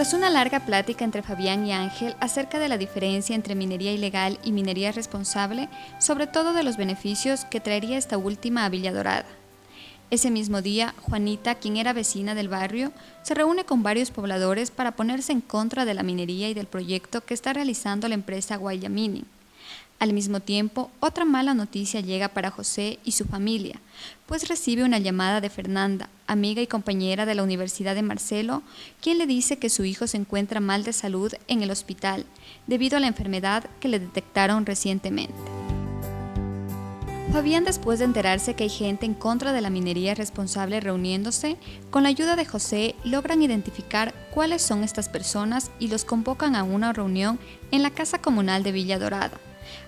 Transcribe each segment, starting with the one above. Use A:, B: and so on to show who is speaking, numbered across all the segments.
A: Tras una larga plática entre Fabián y Ángel acerca de la diferencia entre minería ilegal y minería responsable, sobre todo de los beneficios que traería esta última a Villa Dorada. Ese mismo día, Juanita, quien era vecina del barrio, se reúne con varios pobladores para ponerse en contra de la minería y del proyecto que está realizando la empresa Guayamini. Al mismo tiempo, otra mala noticia llega para José y su familia, pues recibe una llamada de Fernanda, amiga y compañera de la Universidad de Marcelo, quien le dice que su hijo se encuentra mal de salud en el hospital debido a la enfermedad que le detectaron recientemente. Fabián, después de enterarse que hay gente en contra de la minería responsable reuniéndose, con la ayuda de José logran identificar cuáles son estas personas y los convocan a una reunión en la Casa Comunal de Villa Dorada.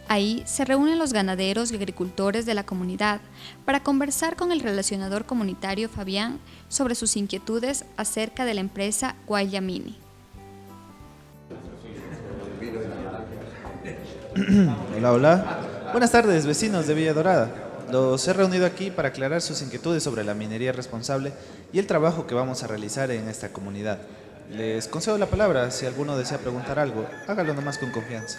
A: Ahí se reúnen los ganaderos y agricultores de la comunidad para conversar con el relacionador comunitario Fabián sobre sus inquietudes acerca de la empresa Guayamini.
B: Hola, hola. Buenas tardes, vecinos de Villa Dorada. Los he reunido aquí para aclarar sus inquietudes sobre la minería responsable y el trabajo que vamos a realizar en esta comunidad. Les concedo la palabra si alguno desea preguntar algo. Hágalo nomás con confianza.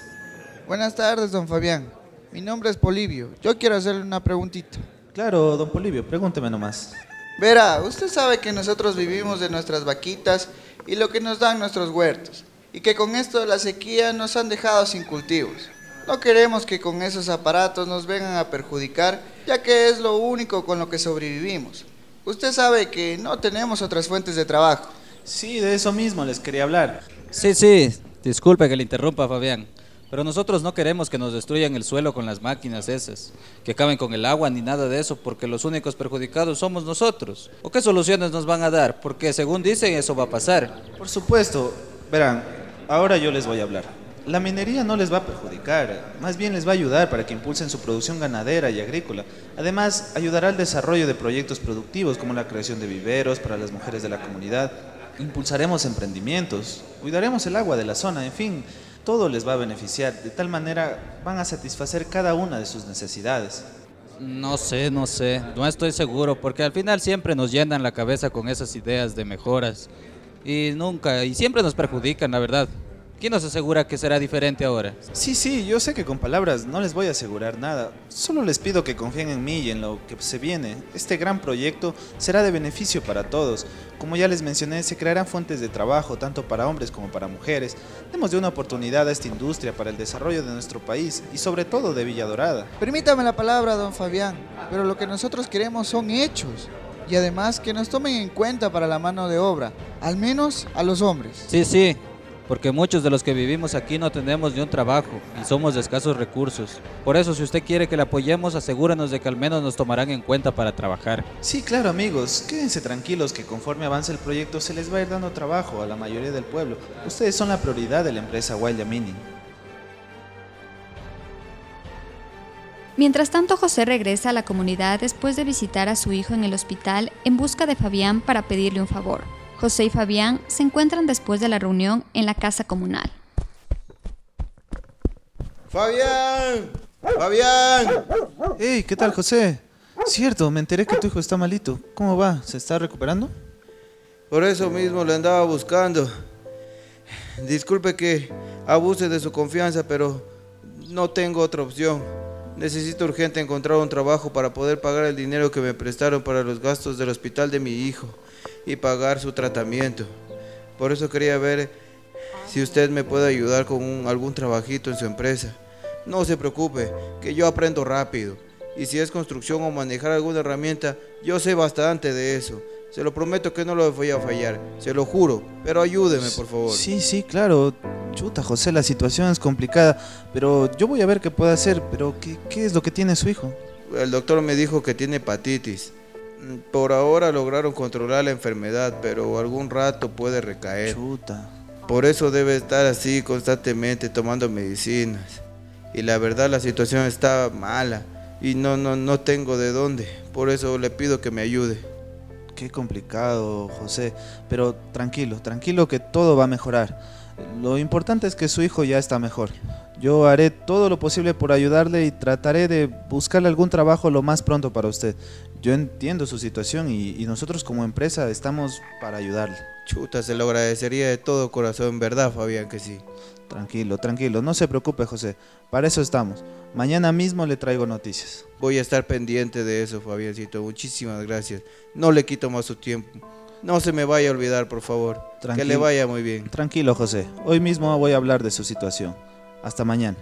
C: Buenas tardes, don Fabián. Mi nombre es Polivio. Yo quiero hacerle una preguntita.
B: Claro, don Polivio, pregúnteme nomás.
C: Verá, usted sabe que nosotros vivimos de nuestras vaquitas y lo que nos dan nuestros huertos, y que con esto de la sequía nos han dejado sin cultivos. No queremos que con esos aparatos nos vengan a perjudicar, ya que es lo único con lo que sobrevivimos. Usted sabe que no tenemos otras fuentes de trabajo.
B: Sí, de eso mismo les quería hablar.
D: Sí, sí, disculpe que le interrumpa, Fabián. Pero nosotros no queremos que nos destruyan el suelo con las máquinas esas, que acaben con el agua ni nada de eso, porque los únicos perjudicados somos nosotros. ¿O qué soluciones nos van a dar? Porque según dicen eso va a pasar.
B: Por supuesto, verán, ahora yo les voy a hablar. La minería no les va a perjudicar, más bien les va a ayudar para que impulsen su producción ganadera y agrícola. Además, ayudará al desarrollo de proyectos productivos como la creación de viveros para las mujeres de la comunidad. Impulsaremos emprendimientos, cuidaremos el agua de la zona, en fin, todo les va a beneficiar. De tal manera van a satisfacer cada una de sus necesidades.
D: No sé, no sé, no estoy seguro, porque al final siempre nos llenan la cabeza con esas ideas de mejoras y nunca, y siempre nos perjudican, la verdad. ¿Quién nos asegura que será diferente ahora?
B: Sí, sí, yo sé que con palabras no les voy a asegurar nada. Solo les pido que confíen en mí y en lo que se viene. Este gran proyecto será de beneficio para todos. Como ya les mencioné, se crearán fuentes de trabajo tanto para hombres como para mujeres. Demos de una oportunidad a esta industria para el desarrollo de nuestro país y sobre todo de Villa Dorada.
C: Permítame la palabra, don Fabián, pero lo que nosotros queremos son hechos. Y además que nos tomen en cuenta para la mano de obra, al menos a los hombres.
D: Sí, sí, porque muchos de los que vivimos aquí no tenemos ni un trabajo y somos de escasos recursos. Por eso, si usted quiere que le apoyemos, asegúrenos de que al menos nos tomarán en cuenta para trabajar.
B: Sí, claro amigos, quédense tranquilos que conforme avance el proyecto se les va a ir dando trabajo a la mayoría del pueblo. Ustedes son la prioridad de la empresa Wild Mining.
A: Mientras tanto, José regresa a la comunidad después de visitar a su hijo en el hospital en busca de Fabián para pedirle un favor. José y Fabián se encuentran después de la reunión en la casa comunal.
C: Fabián, Fabián.
B: Hey, ¿qué tal José? Cierto, me enteré que tu hijo está malito. ¿Cómo va? ¿Se está recuperando?
E: Por eso mismo le andaba buscando. Disculpe que abuse de su confianza, pero no tengo otra opción. Necesito urgente encontrar un trabajo para poder pagar el dinero que me prestaron para los gastos del hospital de mi hijo y pagar su tratamiento. Por eso quería ver si usted me puede ayudar con algún trabajito en su empresa. No se preocupe, que yo aprendo rápido. Y si es construcción o manejar alguna herramienta, yo sé bastante de eso. Se lo prometo que no lo voy a fallar, se lo juro, pero ayúdeme por favor.
B: Sí, sí, claro. Chuta, José, la situación es complicada, pero yo voy a ver qué puedo hacer. Pero, ¿qué, qué es lo que tiene su hijo?
E: El doctor me dijo que tiene hepatitis. Por ahora lograron controlar la enfermedad, pero algún rato puede recaer.
B: Chuta.
E: Por eso debe estar así constantemente tomando medicinas. Y la verdad la situación está mala y no no no tengo de dónde. Por eso le pido que me ayude.
B: Qué complicado, José. Pero tranquilo, tranquilo que todo va a mejorar. Lo importante es que su hijo ya está mejor. Yo haré todo lo posible por ayudarle y trataré de buscarle algún trabajo lo más pronto para usted. Yo entiendo su situación y, y nosotros como empresa estamos para ayudarle.
E: Chuta, se lo agradecería de todo corazón, ¿verdad, Fabián? Que sí.
B: Tranquilo, tranquilo, no se preocupe, José. Para eso estamos. Mañana mismo le traigo noticias.
E: Voy a estar pendiente de eso, Fabiancito. Muchísimas gracias. No le quito más su tiempo. No se me vaya a olvidar, por favor. Que le vaya muy bien.
B: Tranquilo, José. Hoy mismo voy a hablar de su situación. Hasta mañana.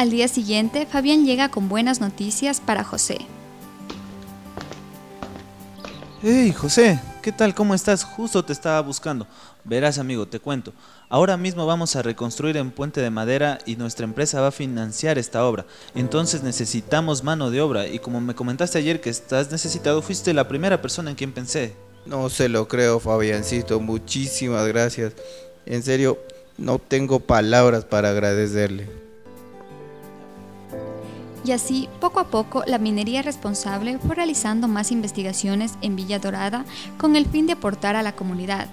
A: Al día siguiente, Fabián llega con buenas noticias para José.
B: Hey, José, ¿qué tal? ¿Cómo estás? Justo te estaba buscando. Verás, amigo, te cuento. Ahora mismo vamos a reconstruir en Puente de Madera y nuestra empresa va a financiar esta obra. Entonces necesitamos mano de obra y como me comentaste ayer que estás necesitado, fuiste la primera persona en quien pensé.
E: No se lo creo, Fabiancito. Muchísimas gracias. En serio, no tengo palabras para agradecerle.
A: Y así, poco a poco, la minería responsable fue realizando más investigaciones en Villa Dorada con el fin de aportar a la comunidad,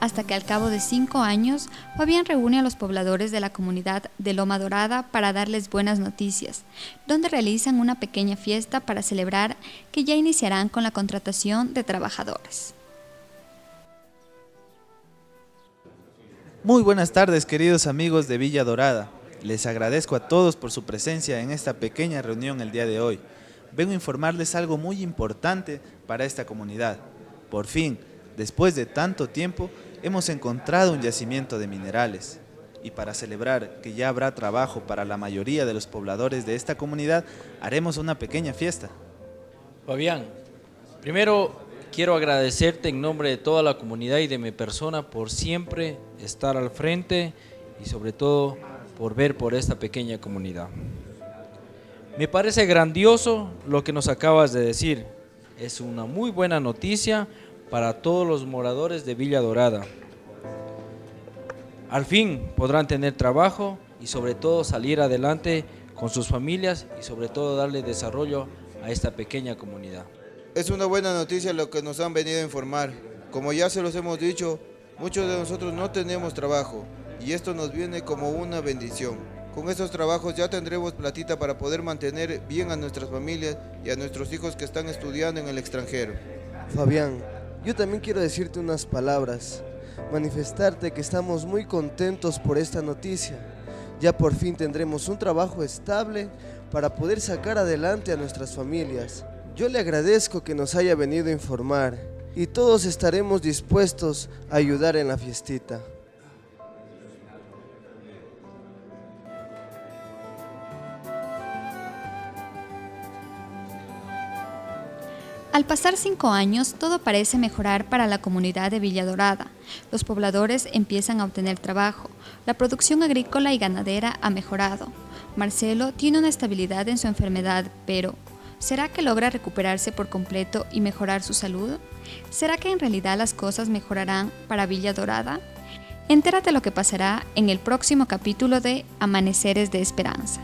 A: hasta que al cabo de cinco años, Fabián reúne a los pobladores de la comunidad de Loma Dorada para darles buenas noticias, donde realizan una pequeña fiesta para celebrar que ya iniciarán con la contratación de trabajadores.
B: Muy buenas tardes, queridos amigos de Villa Dorada. Les agradezco a todos por su presencia en esta pequeña reunión el día de hoy. Vengo a informarles algo muy importante para esta comunidad. Por fin, después de tanto tiempo, hemos encontrado un yacimiento de minerales. Y para celebrar que ya habrá trabajo para la mayoría de los pobladores de esta comunidad, haremos una pequeña fiesta.
F: Fabián, primero quiero agradecerte en nombre de toda la comunidad y de mi persona por siempre estar al frente y sobre todo por ver por esta pequeña comunidad. Me parece grandioso lo que nos acabas de decir. Es una muy buena noticia para todos los moradores de Villa Dorada. Al fin podrán tener trabajo y sobre todo salir adelante con sus familias y sobre todo darle desarrollo a esta pequeña comunidad.
E: Es una buena noticia lo que nos han venido a informar. Como ya se los hemos dicho, muchos de nosotros no tenemos trabajo y esto nos viene como una bendición. Con estos trabajos ya tendremos platita para poder mantener bien a nuestras familias y a nuestros hijos que están estudiando en el extranjero.
G: Fabián, yo también quiero decirte unas palabras, manifestarte que estamos muy contentos por esta noticia. Ya por fin tendremos un trabajo estable para poder sacar adelante a nuestras familias. Yo le agradezco que nos haya venido a informar y todos estaremos dispuestos a ayudar en la fiestita.
A: Al pasar cinco años, todo parece mejorar para la comunidad de Villa Dorada. Los pobladores empiezan a obtener trabajo, la producción agrícola y ganadera ha mejorado. Marcelo tiene una estabilidad en su enfermedad, pero ¿será que logra recuperarse por completo y mejorar su salud? ¿Será que en realidad las cosas mejorarán para Villa Dorada? Entérate lo que pasará en el próximo capítulo de Amaneceres de Esperanza.